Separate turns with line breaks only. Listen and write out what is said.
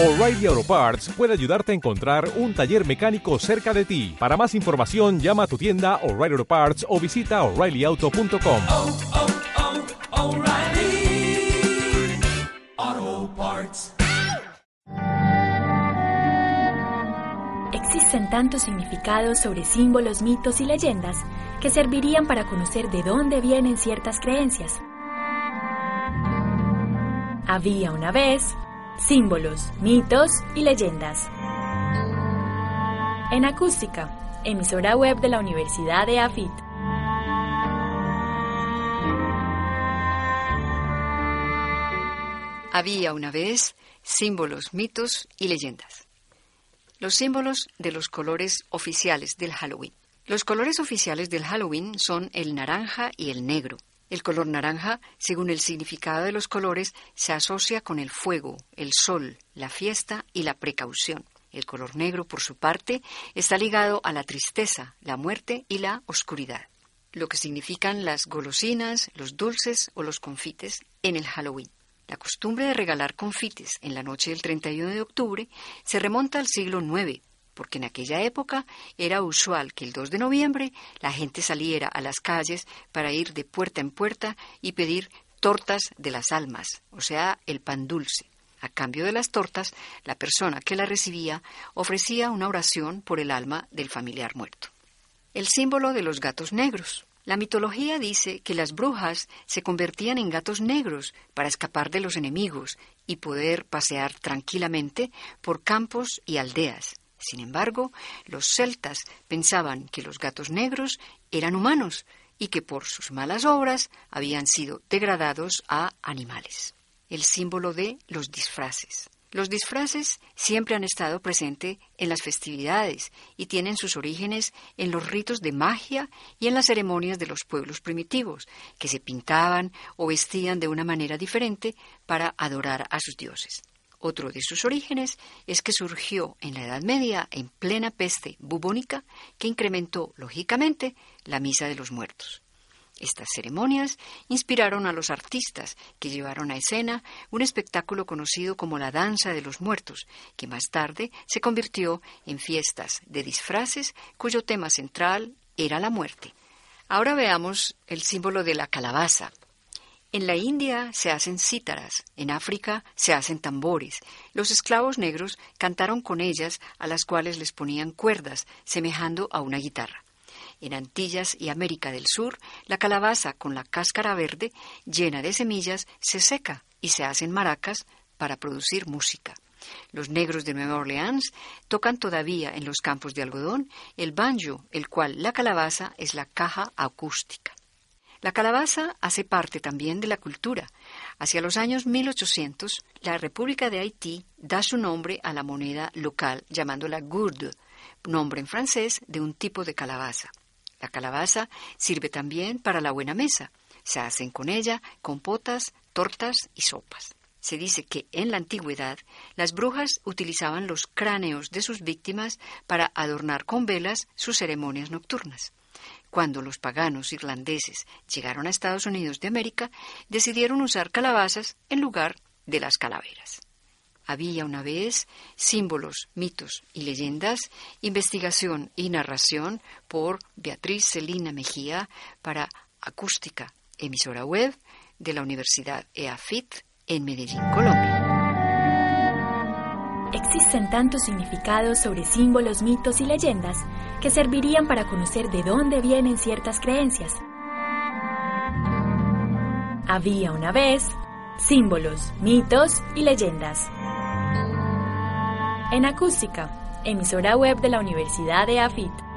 O'Reilly Auto Parts puede ayudarte a encontrar un taller mecánico cerca de ti. Para más información, llama a tu tienda O'Reilly Auto Parts o visita oreillyauto.com.
oh, oh, Parts.
Existen tantos significados sobre símbolos, mitos y leyendas que servirían para conocer de dónde vienen ciertas creencias. Había una vez símbolos, mitos y leyendas. En acústica, emisora web de la Universidad de AFIT.
Había una vez símbolos, mitos y leyendas. Los símbolos de los colores oficiales del Halloween. Los colores oficiales del Halloween son el naranja y el negro. El color naranja, según el significado de los colores, se asocia con el fuego, el sol, la fiesta y la precaución. El color negro, por su parte, está ligado a la tristeza, la muerte y la oscuridad, lo que significan las golosinas, los dulces o los confites en el Halloween. La costumbre de regalar confites en la noche del 31 de octubre se remonta al siglo IX, porque en aquella época era usual que el 2 de noviembre la gente saliera a las calles para ir de puerta en puerta y pedir tortas de las almas, o sea, el pan dulce. A cambio de las tortas, la persona que la recibía ofrecía una oración por el alma del familiar muerto. El símbolo de los gatos negros. La mitología dice que las brujas se convertían en gatos negros para escapar de los enemigos y poder pasear tranquilamente por campos y aldeas. Sin embargo, los celtas pensaban que los gatos negros eran humanos y que por sus malas obras habían sido degradados a animales. El símbolo de los disfraces. Los disfraces siempre han estado presentes en las festividades y tienen sus orígenes en los ritos de magia y en las ceremonias de los pueblos primitivos, que se pintaban o vestían de una manera diferente para adorar a sus dioses. Otro de sus orígenes es que surgió en la Edad Media en plena peste bubónica que incrementó, lógicamente, la misa de los muertos. Estas ceremonias inspiraron a los artistas que llevaron a escena un espectáculo conocido como la Danza de los Muertos, que más tarde se convirtió en fiestas de disfraces cuyo tema central era la muerte. Ahora veamos el símbolo de la calabaza. En la India se hacen cítaras, en África se hacen tambores. Los esclavos negros cantaron con ellas, a las cuales les ponían cuerdas, semejando a una guitarra. En Antillas y América del Sur, la calabaza con la cáscara verde llena de semillas se seca y se hacen maracas para producir música. Los negros de Nueva Orleans tocan todavía en los campos de algodón el banjo, el cual la calabaza es la caja acústica. La calabaza hace parte también de la cultura. Hacia los años 1800, la República de Haití da su nombre a la moneda local llamándola gourde, nombre en francés de un tipo de calabaza. La calabaza sirve también para la buena mesa. Se hacen con ella compotas, tortas y sopas. Se dice que en la antigüedad las brujas utilizaban los cráneos de sus víctimas para adornar con velas sus ceremonias nocturnas. Cuando los paganos irlandeses llegaron a Estados Unidos de América, decidieron usar calabazas en lugar de las calaveras. Había una vez símbolos, mitos y leyendas, investigación y narración por Beatriz Celina Mejía para Acústica, emisora web de la Universidad EAFIT en Medellín, Colombia.
Existen tantos significados sobre símbolos, mitos y leyendas que servirían para conocer de dónde vienen ciertas creencias. Había una vez símbolos, mitos y leyendas. En acústica, emisora web de la Universidad de AFIT.